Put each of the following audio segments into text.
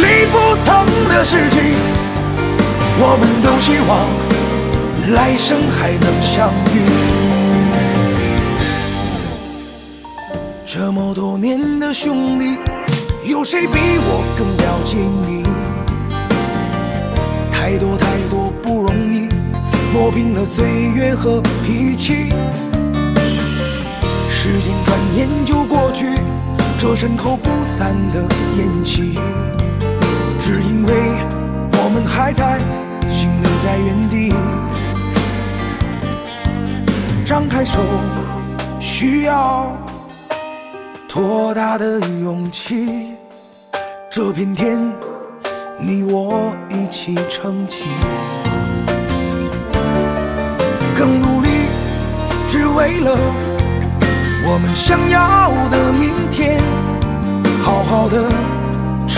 会经历不同的事情，我们都希望来生还能相遇。这么多年的兄弟，有谁比我更了解你？太多太多不容易。磨平了岁月和脾气，时间转眼就过去，这身后不散的宴席，只因为我们还在，心留在原地。张开手，需要多大的勇气？这片天，你我一起撑起。更努力，只为了我们想要的明天。好好的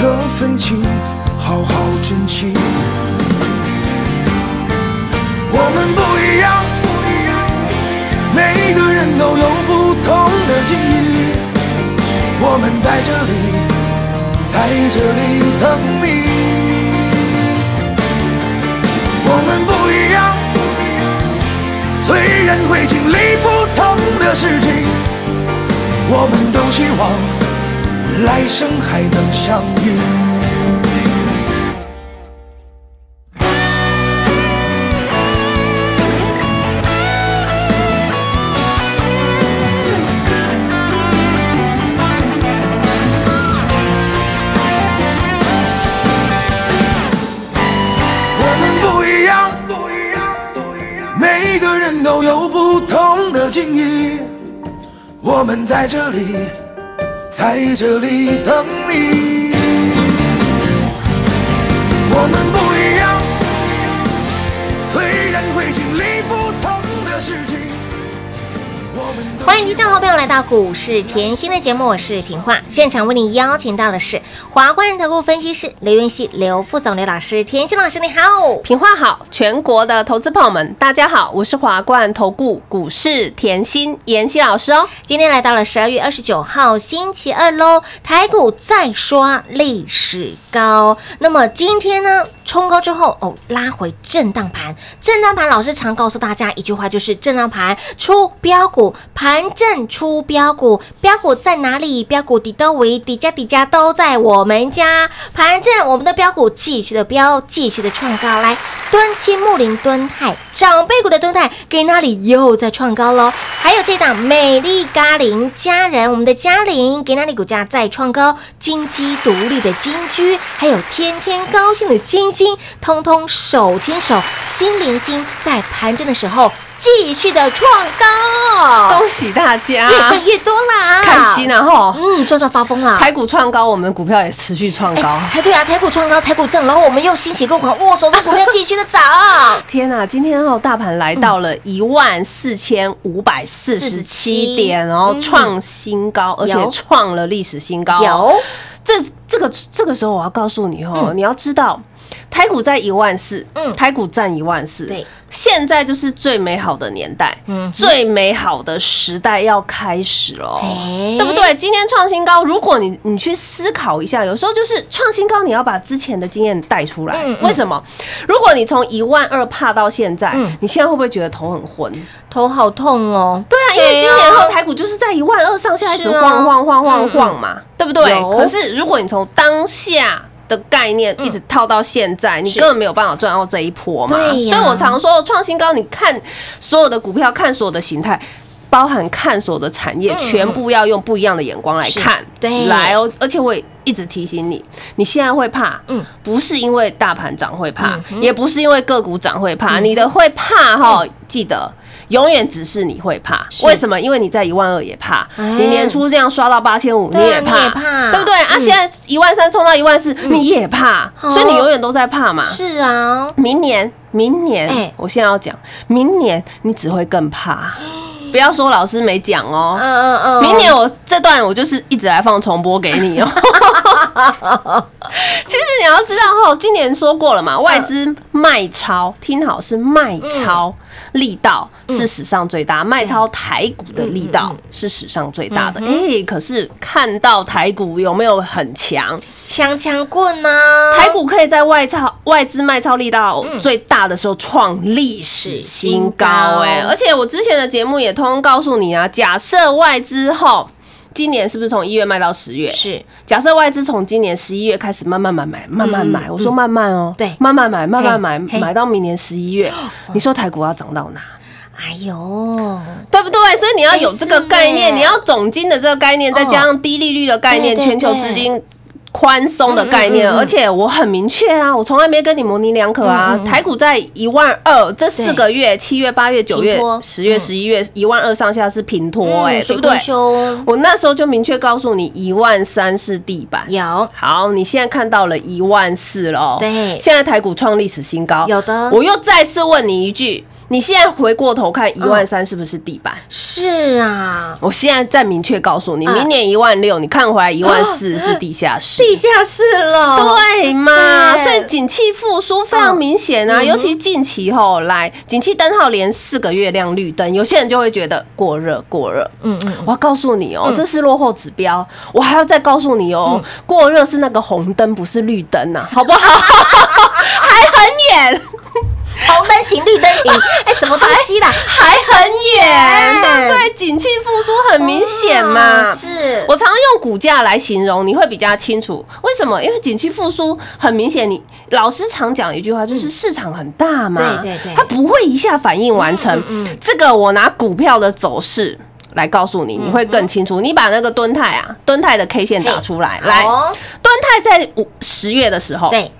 这份情，好好珍惜。我们不一样，每个人都有不同的境遇。我们在这里，在这里等你。我们不一样。虽然会经历不同的事情，我们都希望来生还能相遇。我们不一样不一样不一样。每个人都有不同的境遇我们在这里在这里等你。欢迎听众好朋友来到股市甜心的节目，我是平化，现场为你邀请到的是华冠投顾分析师刘元熙、刘副总、刘老师，甜心老师你好，平化好，全国的投资朋友们大家好，我是华冠投顾股市甜心妍希老师哦。今天来到了十二月二十九号星期二喽，台股再刷历史高，那么今天呢冲高之后哦拉回震荡盘，震荡盘老师常告诉大家一句话就是震荡盘出标股盘。盘正出标股，标股在哪里？标股底都为底价底价都在我们家。盘正，我们的标股继续的标，继续的创高。来，敦亲木林敦泰长辈股的敦泰给哪里又在创高喽？还有这档美丽嘉陵家人，我们的嘉玲给哪里股价再创高？金鸡独立的金居，还有天天高兴的星星，通通手牵手，心连心，在盘正的时候继续的创高，恭喜大家，越赚越多啦，开心啊吼！嗯，赚到发疯啦。台股创高，我们的股票也持续创高。对啊，台股创高，台股正，然后我们又欣喜若狂，握手的股票继续的涨。天呐、今天哦，大盘来到了一万四千五百四十七点然后创新高，而且有创了历史新高。有，这这个这个时候我要告诉你哦，你要知道。台股在一万四，嗯台股占一万四，对，现在就是最美好的年代，嗯最美好的时代要开始了，哎对不对？今天创新高，如果你你去思考一下，有时候就是创新高，你要把之前的经验带出来。为什么？如果你从一万二怕到现在，嗯你现在会不会觉得头很昏？头好痛哦。对啊，因为今年后台股就是在一万二上下一直晃晃晃晃嗯晃嘛，对不对？可是如果你从当下的概念一直套到现在，你根本没有办法赚到这一波嘛。所以我常说创新高，你看所有的股票，看所有的形态。包含看所的产业，嗯全部要用不一样的眼光来看，对。来哦。而且我也一直提醒你，你现在会怕，嗯。不是因为大盘涨会怕也不是因为个股涨会怕，你的会怕哈，记得。永远只是你会怕，为什么？因为你在一万二也怕，哎。你年初这样刷到八千五，你也怕，怕。对不对？啊，嗯。现在一万三冲到一万四，你也怕，哦。所以你永远都在怕嘛。是啊，明年，明年，哎。我现在要讲，明年你只会更怕。不要说老师没讲哦嗯，嗯嗯，明年我这段我就是一直来放重播给你哦。其实你要知道哈，今年说过了嘛，外资卖超，听好是卖超。力道是史上最大，卖超台股的力道是史上最大的。哎，可是看到台股有没有很强？枪枪棍呐，台股可以在外超外资卖超力道最大的时候创历史新高、哎，而且我之前的节目也通通告诉你啊，假设外资后。今年是不是从一月卖到十月？是假设外资从今年十一月开始慢慢买买，慢慢买，我说慢慢哦，对慢慢买，慢慢买，买到明年十一月，你说台股要涨到哪？哎呦，对不对？所以你要有这个概念，你要总金的这个概念，再加上低利率的概念，全球资金。宽松的概念，嗯嗯嗯嗯。而且我很明确啊，我从来没跟你模棱两可啊。台股在一万二这四个月，七月、八月、九月、十月、嗯。十一月，一万二上下是平拖，哎，对不对？我那时候就明确告诉你，一万三是地板。有。好，你现在看到了一万四了哦，对。现在台股创历史新高，有的。我又再次问你一句，你现在回过头看一万三是不是地板？是啊，我现在再明确告诉你，啊明年一万六，你看回来一万四是地下室。地下室了，对嘛？所以景气复苏非常明显啊，嗯尤其近期后来，景气灯号连四个月亮绿灯，有些人就会觉得过热过热。嗯嗯，我要告诉你哦、嗯这是落后指标。我还要再告诉你哦、过热是那个红灯，不是绿灯呐、好不好？还很远，红灯行绿灯停，哎，什么东西啦？还很远，对不对？景气复苏很明显嘛。是，我常用股价来形容，你会比较清楚为什么？因为景气复苏很明显，你老师常讲一句话，就是市场很大嘛，对对对它不会一下反应完成。嗯这个我拿股票的走势。来告诉你，你会更清楚。你把那个敦泰啊，敦泰的 K 线打出来。来，好敦泰在五十月的时候，对，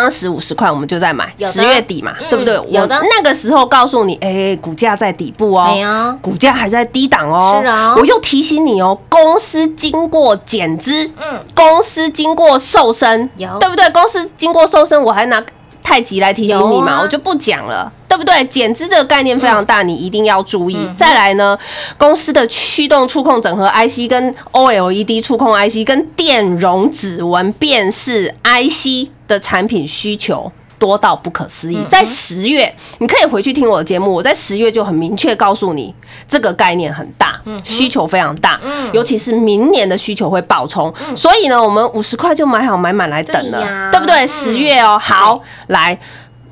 当时五十块我们就在买，十月底嘛，嗯对不对？有的我那个时候告诉你，哎，股价在底部哦，股价还在低档哦。是啊我又提醒你哦，公司经过减资，嗯，公司经过瘦身，有对不对？公司经过瘦身，我还拿太极来提醒你嘛，我就不讲了。对不对？减资这个概念非常大，你一定要注意。嗯再来呢，公司的驱动触控整合 IC、跟 OLED 触控 IC、跟电容指纹辨识 IC 的产品需求。多到不可思议，嗯在十月，你可以回去听我的节目。我在十月就很明确告诉你，这个概念很大，需求非常大，嗯尤其是明年的需求会爆冲。所以呢，我们五十块就买好买满来等了，对不对？嗯十月哦，好，来。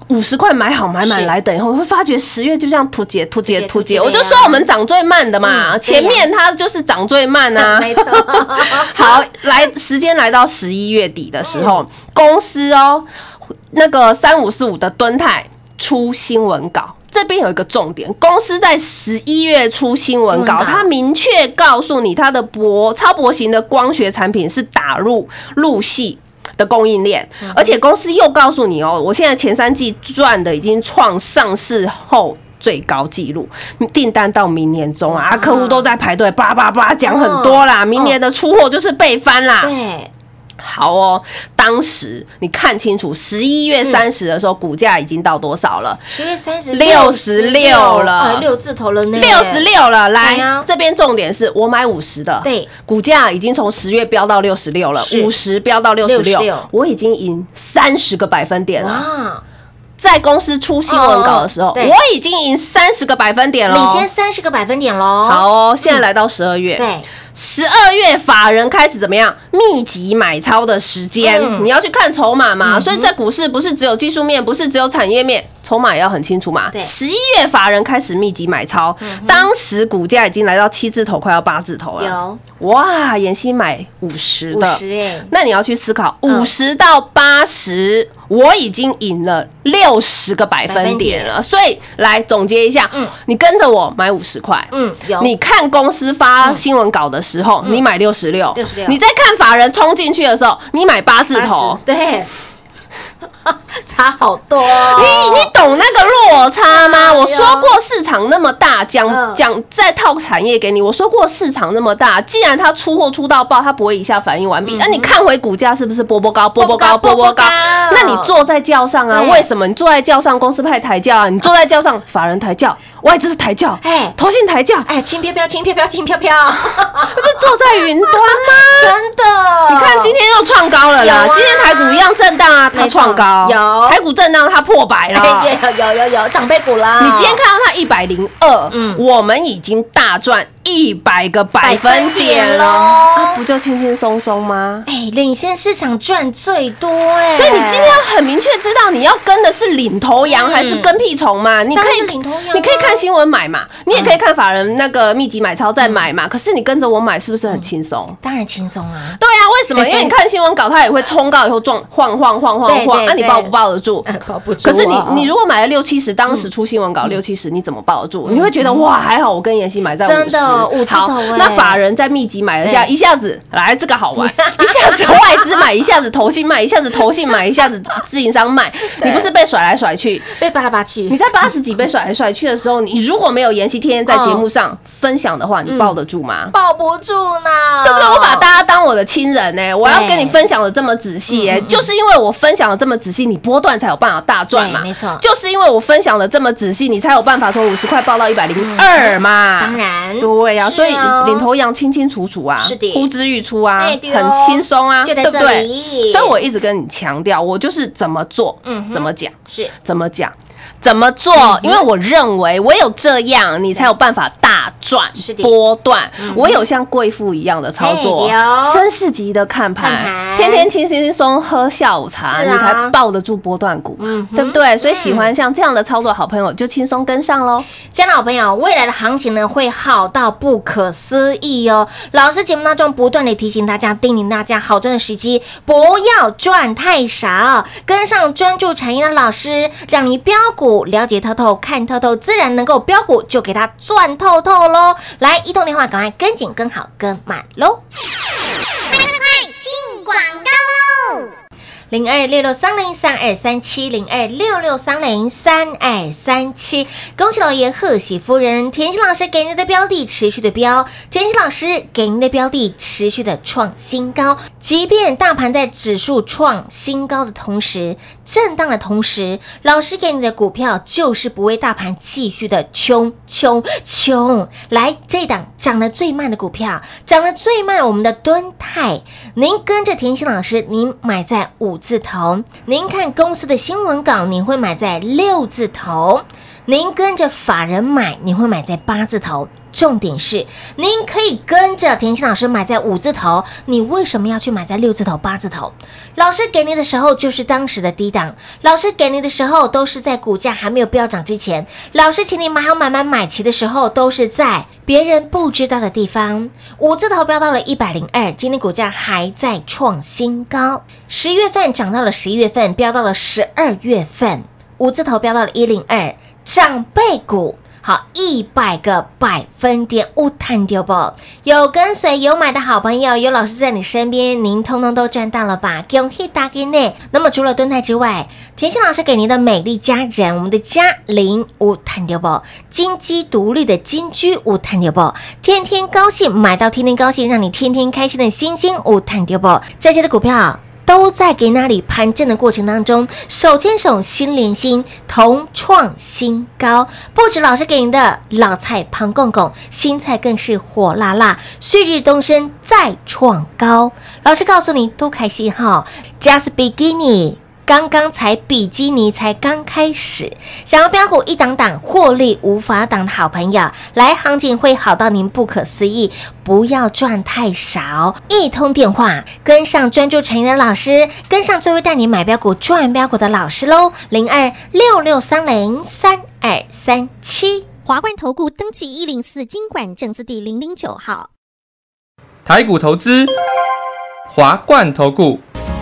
五十块买好买满是来等以后，会发觉十月就这样突解突解突解。突解突解我就说我们涨最慢的嘛，嗯前面它就是涨最慢啊。没错，好，来时间来到十一月底的时嗯候，公司哦，那个三五四五的敦泰出新闻稿。这边有一个重点，公司在十一月出新闻稿，新闻稿它明确告诉你，它的薄超薄型的光学产品是打入入系的供应链，嗯而且公司又告诉你哦，我现在前三季赚的已经创上市后。最高纪录，订单到明年中啊，啊客户都在排队，叭叭叭讲很多啦，明年的出货就是倍翻啦。对，好哦，当时你看清楚，十一月三十的时候，股价已经到多少了？十月三十六十六了。呃六字头了呢，六十六了。来，这边重点是我买五十的，对，股价已经从十月飙到六十六了，五十飙到六十六我已经赢三十个百分点了。哇，在公司出新闻稿的时候，我已经赢三十个百分点了。领先三十个百分点喽，好哦，现在来到十二月，对，十二月法人开始怎么样？密集买超的时间，嗯。你要去看筹码嘛。所以在股市不是只有技术面，不是只有产业面，筹码也要很清楚嘛。对。十一月法人开始密集买超，当时股价已经来到七字头，快要八字头了。有。哇，妍希买五十的，那你要去思考，嗯。五十到八十，我已经赢了六十个百分点了。所以来总结一下，嗯。你跟着我买五十块，嗯，有。你看公司发新闻稿的时候，你买六十六，六十六。你在看法人冲进去的时候，你买八字头。对，差好多，你你懂那个落差吗？我说过市场那么大，讲嗯讲再套产业给你。我说过市场那么大，既然它出货出到爆，它不会一下反应完毕。那你看回股价是不是波波高、波波高、波波高？那你坐在轿上啊？为什么你坐在轿上，公司派抬轿啊？你坐在轿上，法人抬轿，外资抬轿，哎投信抬轿，哎，轻飘飘，轻飘飘，轻飘飘，那 不是坐在云端吗？真的，你看今天又创高了啦！啊今天台股一样震荡啊，它没错创高，有台股震荡它破百了。哎有有有有长辈股啦，你今天看到它一百零二，嗯我们已经大赚一百个百分点百分点了，咯啊不就轻轻松松吗？哎，领先市场赚最多哎，所以你今天要很明确知道你要跟的是领头羊嗯还是跟屁虫嘛？你可以领头羊啊你可以看新闻买嘛，你也可以看法人那个密集买超再买嘛。可是你跟着我买是不是很轻松？当然轻松啊，对啊，为什么？因为你看新闻稿，它也会冲高以后撞晃晃晃晃晃，那你抱不抱得住？抱不住可是你啊你如果买了六七十，当时出新闻稿六七十，你怎么抱得住？你会觉得哇，还好我跟妍希买在五真十，的五字好头欸，那法人在密集买了下，一下子来这个好玩，一下子外资买，一下子投信卖，一下子投信买，一下子自营商卖，你不是被甩来甩去？被扒来扒去。你，在八十几被甩来甩去的时候，你如果没有妍希天天在节目上分享的话，你抱得住吗？抱不住呢，对不对？我把大家当我的亲人呢、我要跟你分享的这么仔细哎、就是因为我分享的这么仔细，你波段才有办法大赚嘛。没错。就是因为我分享的这么仔细，你才有办法从五十块报到一百零二嘛。当然。对呀、是所以哦领头羊清清楚楚啊，是的。呼之欲出啊，很轻松啊，对不对？里？所以我一直跟你强调，我就是怎么做，嗯怎么讲，是。怎么讲。怎么做？嗯因为我认为唯有这样，你才有办法大赚波段。我有像贵妇一样的操作绅士级的看看盘，天天轻轻松喝下午茶，你才抱得住波段股对不对？所以喜欢像这样的操作，好朋友就轻松跟上喽。亲爱的好朋友，未来的行情呢会好到不可思议哦。老师节目当中不断的提醒大家、叮咛大家，好赚的时机不要赚太少，跟上专注产业的老师，让你标股了解透透、看透透，自然能够标股就给它赚透透喽。来，一通电话，赶快跟紧、跟好、跟满喽！零二六六三零三二三七零二六六三零三二三七，恭喜老爷贺喜夫人，甜心老师给您的标的持续的标，甜心老师给您的标的持续的创新高，即便大盘在指数创新高的同时，震荡的同时，老师给你的股票就是不为大盘继续的冲冲冲，来这档涨得最慢的股票，涨得最慢，我们的敦泰，您跟着甜心老师，您买在五字头，您看公司的新闻稿，您会买在六字头。您跟着法人买，你会买在八字头。重点是，您可以跟着田心老师买在五字头，你为什么要去买在六字头、八字头？老师给你的时候就是当时的低档，老师给你的时候都是在股价还没有飙涨之前，老师请你买好买满买齐的时候，都是在别人不知道的地方。五字头飙到了一百零二，今天股价还在创新高，十月份涨到了十一月份，飙到了十二月份，五字头飙到了一零二，长辈股。好，一百个百分点无探丢不？有跟随有买的好朋友，有老师在你身边，您通通都赚到了吧？恭喜大家呢！那么除了蹲泰之外，田心老师给您的美丽家人，我们的嘉玲无探丢不？金鸡独立的金居无探丢不？天天高兴买到天天高兴，让你天天开心的星星无探丢不？这些的股票。都在给那里盘正的过程当中，手牵手心连心，同创新高。不止老师给您的老菜盘共共，新菜更是火辣辣，旭日东升再创高。老师告诉你，都开心哈，Just beginning。刚刚才比基尼才刚开始，想要标股一档档获利无法挡的好朋友，来行情会好到您不可思议，不要赚太少，一通电话跟上专注产业的老师，跟上最会带你买标股赚标股的老师喽，零二六六三零三二三七。华冠投顾登记一零四经管证字第零零九号，台股投资华冠投顾。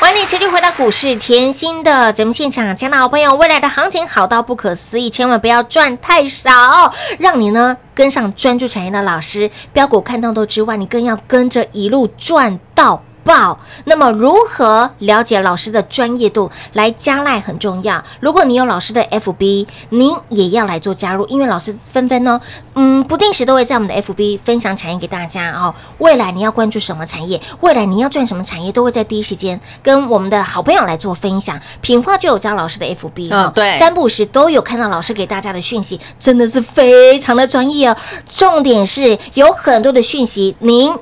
欢迎你持续回到股市甜心的节目现场，亲爱的好朋友，未来的行情好到不可思议，千万不要赚太少，让你呢跟上专注产业的老师，标股看到多之外，你更要跟着一路赚到。爆！那么如何了解老师的专业度？来加赖很重要。如果你有老师的 FB，您也要来做加入，因为老师纷纷呢，嗯，不定时都会在我们的 FB 分享产业给大家哦。未来你要关注什么产业？未来你要赚什么产业？都会在第一时间跟我们的好朋友来做分享。品化就有教老师的 FB 嗯对三不时都有看到老师给大家的讯息，真的是非常的专业哦。重点是有很多的讯息，您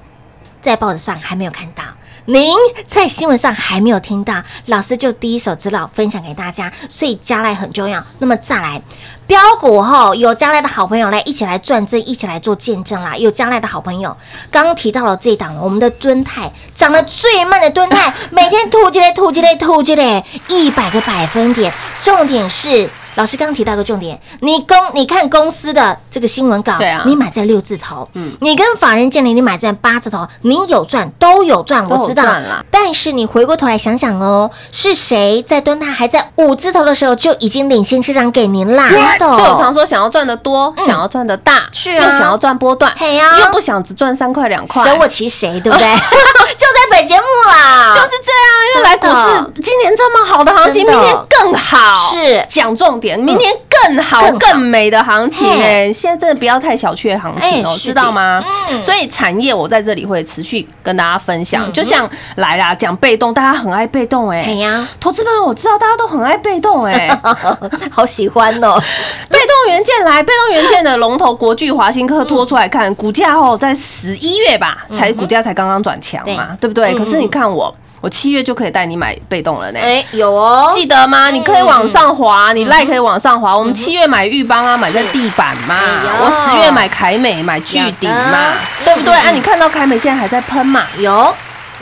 在报纸上还没有看到。您在新闻上还没有听到，老师就第一手资料分享给大家，所以加来很重要。那么再来标股后，有加来的好朋友来一起来赚这，一起来做见证啦。有加来的好朋友，刚刚提到了这档，我们的敦泰涨得最慢的敦泰，每天吐积嘞吐积嘞吐积嘞，一百个百分点。重点是。老师刚刚提到一个重点，你公你看公司的这个新闻稿，对啊。你买在六字头，嗯。你跟法人建立，你买在八字头，你有赚都有赚，我知道。但是你回过头来想想哦，是谁在蹲大还在五字头的时候就已经领先市场给您啦？所以我常说，想要赚的多，想要赚的大，是啊。又想要赚波段，嘿呀。又不想只赚三块两块，舍我其谁，对不对？就在本节目啦，就是这样，因为来股市今年这么好的行情，明年更好。是。讲重点，明年更好、更美的行情嘿。哎，现在真的不要太小觑行情哦，知道吗？嗯。所以产业我在这里会持续跟大家分享，嗯。就像来啦，讲被动，大家很爱被动哎。哎呀，投资朋友，我知道大家都很爱被动哎、好喜欢哦，被动元件来，被动元件的龙头国巨、华新科拖出来看，股价哦，在十一月吧，才股价才刚刚转强嘛，对不对？嗯。可是你看我，我七月就可以带你买被动了呢。哎，有哦，记得吗？你可以往上嗯滑，你赖可以往上滑。我们七月买玉邦啊，买在地板嘛我十月买凯美，买巨顶嘛，对不对？啊，你看到凯美现在还在喷嘛，有，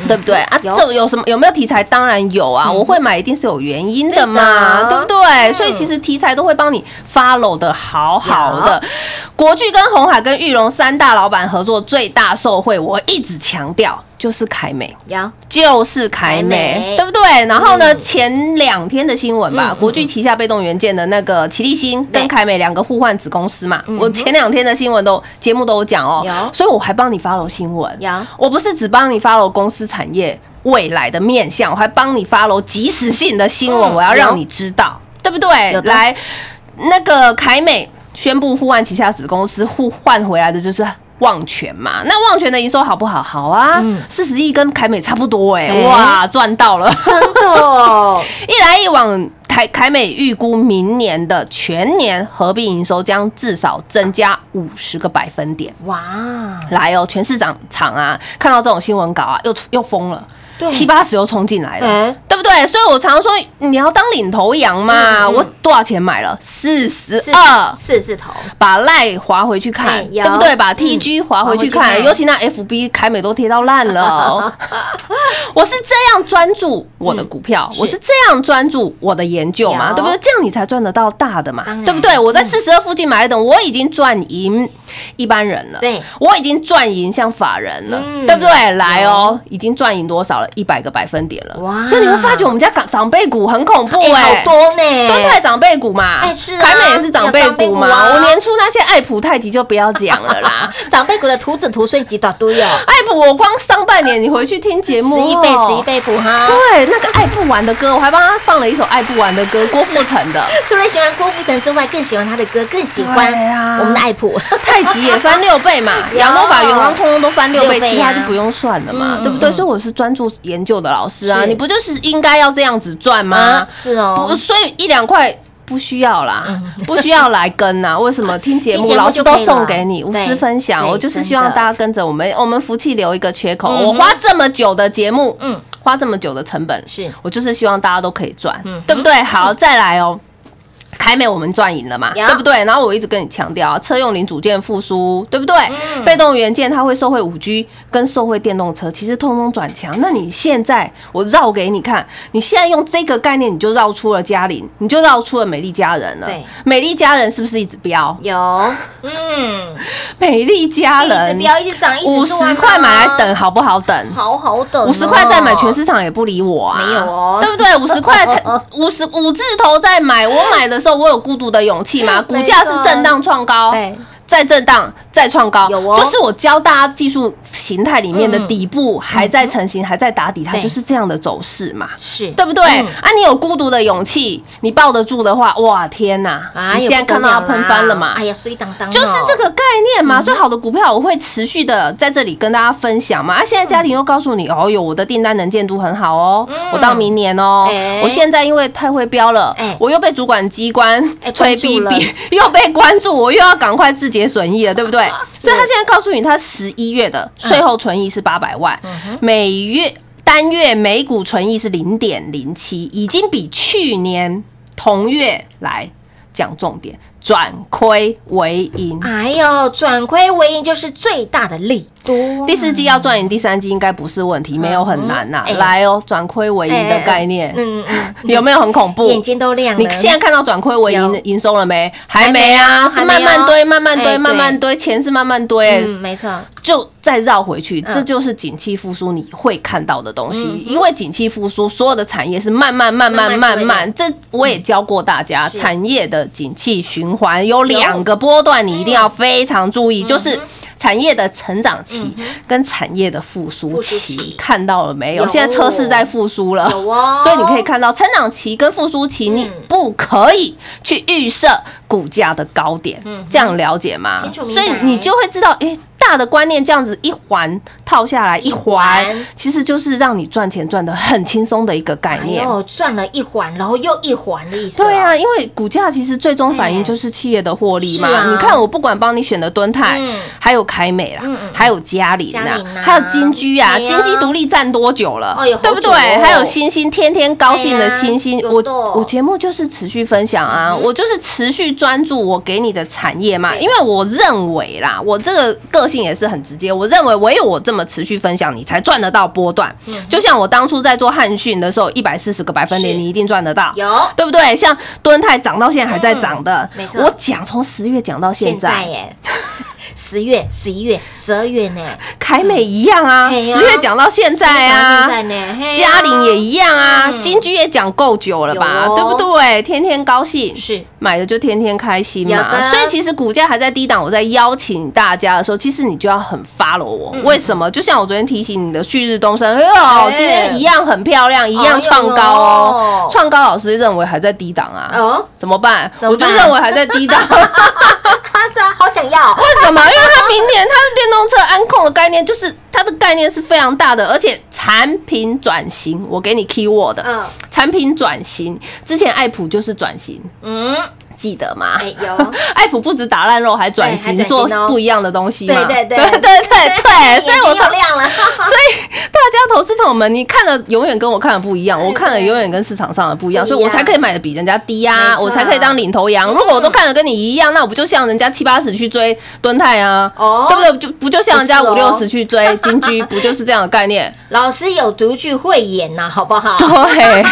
对不对？啊，有这有什么有没有题材？当然有啊，我会买一定是有原因的嘛，对不对？所以其实题材都会帮你 follow 的好好的。国巨跟红海跟玉龙三大老板合作最大受惠，我一直强调就是凯美。有。就是凯凯美。美，对不对？然后呢，嗯。前两天的新闻吧，国巨旗下被动元件的那个奇力新跟凯美两个互换子公司嘛，嗯我前两天的新闻都节目都有讲哦有，所以我还帮你 follow 新闻，有。我不是只帮你 follow 公司产业未来的面向，我还帮你 follow 即时性的新闻，嗯我要让你知道，对不对？来，那个凯美宣布互换旗下子公司互换回来的就是。旺泉嘛，那旺泉的营收好不好？好啊嗯，四十亿跟凯美差不多哎、哎。哇，赚到了！真的 一来一往，台凯美预估明年的全年合并营收将至少增加五十个百分点。哇，来哦，全市场场啊，看到这种新闻稿啊，又又疯了。对七八十又冲进来了，哎对不对？所以我常说你要当领头羊嘛。嗯嗯我多少钱买了？四十四二。四字头，把赖划回去看，对不对？把 TG 划回去看，尤其那 FB 凯美都贴到烂了哦。我是这样专注我的股票，是我是这样专注我的研究嘛，对不对？这样你才赚得到大的嘛，对不对？我在四十二附近买一等，我已经赚赢一般人了，对我已经赚赢像法人了，嗯对不对？来哦，已经赚赢多少了？一百个百分点了，哇所以你会发觉我们家长长辈股很恐怖哎，哎，好多呢，敦泰长辈股嘛，哎是啊凯美也是长辈股嘛。我年初那些爱普、太极就不要讲了啦。长辈股的图纸图碎几大堆哦，爱普我光上半年，你回去听节目，十一倍哦十一。倍补哈。对，那个爱不完的歌，我还帮他放了一首爱不完的歌，郭富城的。除了喜欢郭富城之外，更喜欢他的歌，更喜欢我们的爱普。太极也翻六倍嘛，有亚诺法、元光通通都翻六倍，六倍啊其他就不用算了嘛，嗯对不对？嗯所以我是专注研究的老师啊，你不就是应该要这样子赚吗啊？是哦不，，所以一两块。不需要啦，不需要来跟呐。为什么听节目老师都送给你无私分享？我就是希望大家跟着我们，我们福气留一个缺口。我花这么久的节目，嗯嗯，花这么久的成本，是我就是希望大家都可以赚嗯，对不对？好，再来哦。凯美我们赚赢了嘛，对不对？然后我一直跟你强调啊，车用零组件复苏，对不对？嗯被动元件它会受惠五 G 跟受惠电动车，其实通通转强。那你现在我绕给你看，你现在用这个概念，你就绕出了嘉麟，你就绕出了美丽佳人了。对，美丽佳人是不是一直飙？有，嗯，美丽佳一直人飙，一直涨，一直五十块买来等，好不好等？好好等哦，五十块再买，全市场也不理我啊，没有哦对不对？五十块才 五十五字头再买，我买的时候我有孤独的勇气吗？股价是震荡创高，对，再震荡再创高，有哦。就是我教大家技术形态里面的嗯。底部还在成型，还在打底，它就是这样的走势嘛。是，对不对？嗯。啊，你有孤独的勇气，你抱得住的话，哇，天哪！啊你现在看到要喷翻了嘛？哎呀，水当当哦，就是这个概念嘛，所以好的股票我会持续的在这里跟大家分享嘛。啊，现在嘉玲又告诉你，哦哟，我的订单能见度很好哦，我到明年哦哎，我现在因为太会标了哎，我又被主管机关哎催逼逼，又被关注，我又要赶快自结损益了，对不对？所以他现在告诉你，他十一月的税后存益是八百万，每月单月每股存益是零点零七，已经比去年同月来讲重点，转亏为盈。哎呦，转亏为盈就是最大的利多。第四季要赚赢，第三季应该不是问题，没有很难呐、哎。来哦，转亏为盈的概念，嗯嗯，有没有很恐怖？眼睛都亮了。你现在看到转亏为盈有。的营收了没？还没啊，啊是慢慢堆，慢慢堆，慢慢堆，钱是慢慢堆，嗯，没错，就再绕回去，嗯。这就是景气复苏你会看到的东西。嗯因为景气复苏，所有的产业是慢慢、慢慢、慢慢。这我也教过大家，产业的景气循环有两个波段，你一定要非常注嗯意，就是。产业的成长期跟产业的复苏期。期，看到了没有？现在车市在复苏了，有哦。所以你可以看到成长期跟复苏期，你嗯不可以去预设股价的高点，这样了解吗？所以你就会知道，诶，大的观念这样子一环套下来，一环。环其实就是让你赚钱赚的很轻松的一个概念。哎，赚了一环，然后又一环的意思。对啊，，因为股价其实最终反映就是企业的获利嘛。你看，我不管帮你选的敦泰，嗯。还有凯美啦，嗯嗯。还有嘉玲呐还有金居啊，金鸡独立站多久了？对不对？还有星星，天天高兴的星星哎，我我节目就是持续分享啊，我就是持续专注我给你的产业嘛，因为我认为啦，我这个个性也是很直接，我认为唯有我这么持续分享，你才赚得到波段。就像我当初在做汉讯的时候，一百四十个百分点，你一定赚得到，有。对不对？像敦泰涨到现在还在涨的嗯，没错。我讲从十月讲到现在，耶，十月、十一月、十二月呢，凯美一样啊，十月讲到现在啊，嘉玲也一样啊，嗯金居也讲够久了吧，对不对？天天高兴是买的就天天开心嘛。所以其实股价还在低档，我在邀请大家的时候，其实你就要很 follow 我。为什么？就像我昨天提醒你的旭日东升，哎呦，哎今天一样很漂亮，一样创高哎哦呦。创高老师认为还在低档啊，哦？怎么办我就认为还在低档。要，为什么？因为它明年它的电动车安控的概念，就是它的概念是非常大的，而且产品转型，我给你 key word 的，嗯。产品转型，之前爱普就是转型，嗯，记得吗？哎有 爱普不止打烂肉，还转型做不一样的东西嘛。对对对对对对对，所以我才眼睛又亮了，所以大家投资朋友们，你看的永远跟我看的不一样，我看的永远跟市场上的不一样，所以我才可以买的比人家低呀啊，我才可以当领头羊。如果我都看的跟你一样，那我不就像人家七八十去追敦泰啊？哦对不对？就不就像人家五六十去追金居，不就是这样的概念？老师有独具慧眼呐，好不好？对，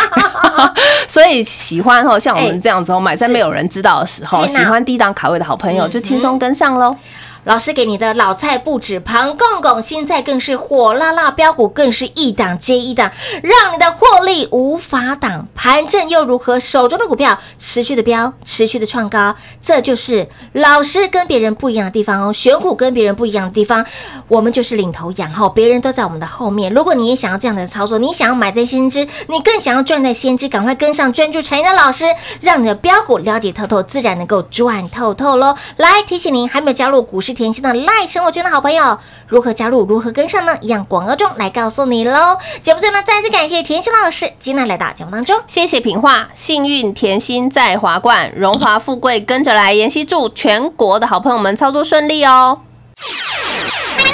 所以喜欢哈，像我哎们这样子哦，买在没有人知道的时候，喜欢低档卡位的好朋友就轻松跟上喽。老师给你的老菜不止庞公公，新菜更是火辣辣，标股更是一档接一档，让你的获利无法挡。盘正又如何？手中的股票持续的飙，持续的创高，这就是老师跟别人不一样的地方哦。选股跟别人不一样的地方，我们就是领头羊后，别人都在我们的后面。如果你也想要这样的操作，你想要买在先知，你更想要赚在先知，赶快跟上专注产业的老师，让你的标股了解透透，自然能够赚透透喽。来提醒您，还没有加入股市 甜心的赖生活圈的好朋友，如何加入，如何跟上呢？一样广告中来告诉你喽。节目最后呢，再次感谢甜心老师今天来到节目当中。谢谢品画，幸运甜心在华冠，荣华富贵跟着来。妍希祝全国的好朋友们操作顺利哦。快快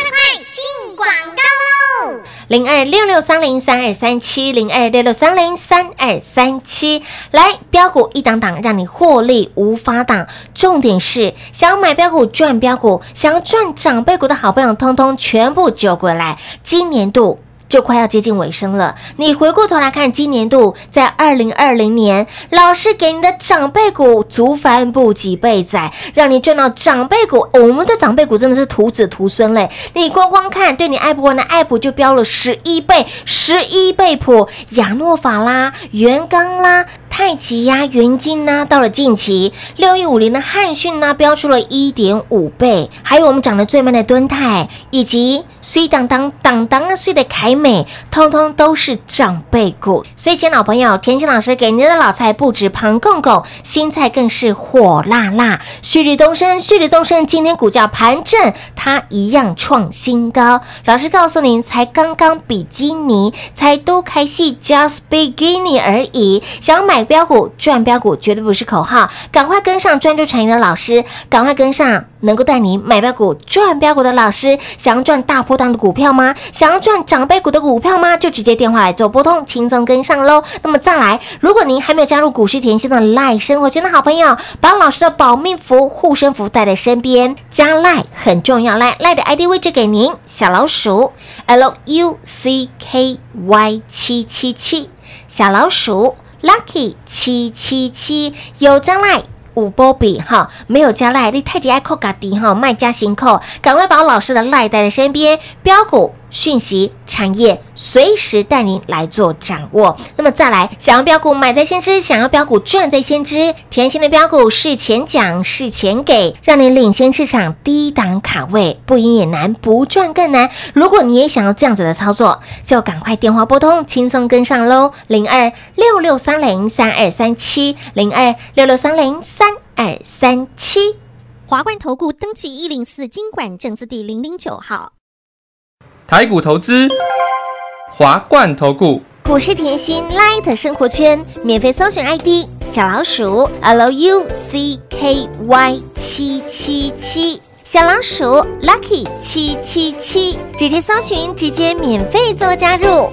进广告喽！零二六六三零三二三七零二六六三零三二三七，来标股一档档，让你获利无法挡。重点是想要买标股赚标股，想要赚长辈股的好朋友，通通全部揪过来。今年度。就快要接近尾声了，你回过头来看，今年度在二零二零年，老师给你的长辈股足翻不几倍仔，让你赚到长辈股。我们的长辈股真的是徒子徒孙嘞！你光光看，对你爱不完的爱普就飙了十一倍，十一倍普，亚诺法啦、元刚啦。太极呀、元金呐、到了近期六一五零的汉讯呐、飙出了一点五倍，还有我们涨得最慢的敦泰，以及虽当当当当啊碎的凯美，通通都是长辈股。所以，亲爱的老朋友，田心老师给您的老菜不止庞公公，新菜更是火辣辣。旭日东升，旭日东升，今天股价盘正，它一样创新高。老师告诉您，才刚刚比基尼，才都开戏，just beginning 而已。想买标股赚标股，绝对不是口号，赶快跟上专注产业的老师，赶快跟上能够带你买标股赚标股的老师。想要赚大波档的股票吗？想要赚长辈股的股票吗？就直接电话来做拨通，轻松跟上喽。那么再来，如果您还没有加入股市甜心的赖生活圈的好朋友，把老师的保命符、护身符带在身边，加赖很重要，赖赖的 ID 位置给您，小老鼠 L U C K Y 七七七，小老鼠 Lucky 七七七，有加赖。五波比哈，没有加赖，你太极爱扣嘎迪哈，卖家行扣，赶快把老师的赖带在身边，标股讯息产业随时带您来做掌握。那么再来，想要标股买在先知，想要标股赚在先知，甜心的标股事前讲，事前给，让你领先市场，低档卡位，不赢也难，不赚更难。如果你也想要这样子的操作，就赶快电话拨通，轻松跟上喽，零二六六三零三二三七，零二六六三零三二三七。华冠投顾登记一零四经管证字第零零九号。台股投资，华冠投顾。股市甜心 Light 生活圈免费搜寻 ID 小老鼠 Lucky 七七七，小老鼠 Lucky 七七七，直接搜寻，直接免费做加入。